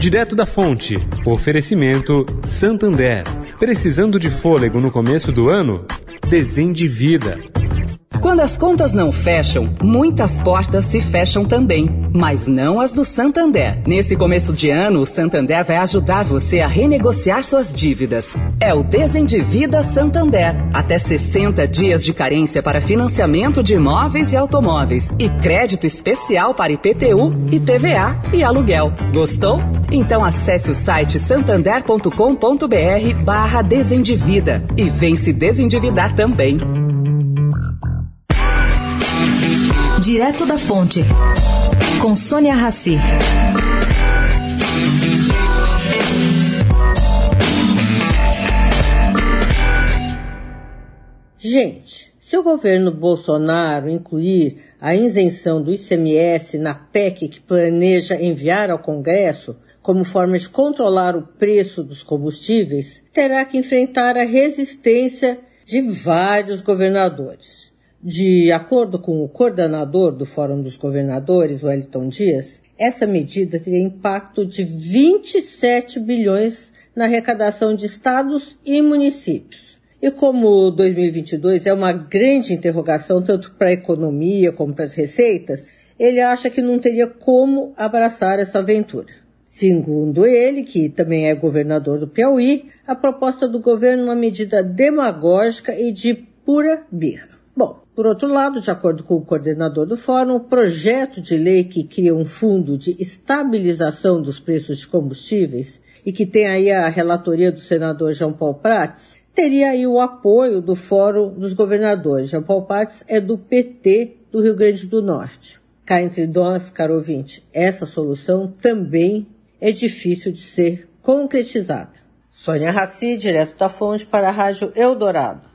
Direto da fonte. Oferecimento Santander. Precisando de fôlego no começo do ano? Desendivida. Quando as contas não fecham, muitas portas se fecham também, mas não as do Santander. Nesse começo de ano, o Santander vai ajudar você a renegociar suas dívidas. É o Desendivida Santander. Até 60 dias de carência para financiamento de imóveis e automóveis e crédito especial para IPTU, IPVA e aluguel. Gostou? Então acesse o site santander.com.br barra desendivida e vem se desendividar também. Direto da Fonte, com Sônia Rassi. Gente, se o governo Bolsonaro incluir a isenção do ICMS na PEC que planeja enviar ao Congresso, como forma de controlar o preço dos combustíveis, terá que enfrentar a resistência de vários governadores. De acordo com o coordenador do Fórum dos Governadores, Wellington Dias, essa medida teria impacto de 27 bilhões na arrecadação de estados e municípios. E como 2022 é uma grande interrogação tanto para a economia como para as receitas, ele acha que não teria como abraçar essa aventura. Segundo ele, que também é governador do Piauí, a proposta do governo é uma medida demagógica e de pura birra. Bom, por outro lado, de acordo com o coordenador do fórum, o projeto de lei que cria um fundo de estabilização dos preços de combustíveis e que tem aí a relatoria do senador João Paulo Prats, teria aí o apoio do Fórum dos Governadores. João Paulo Prats é do PT do Rio Grande do Norte. Cá entre nós, caro ouvinte, essa solução também é difícil de ser concretizada. Sônia Raci, direto da fonte para a Rádio Eldorado.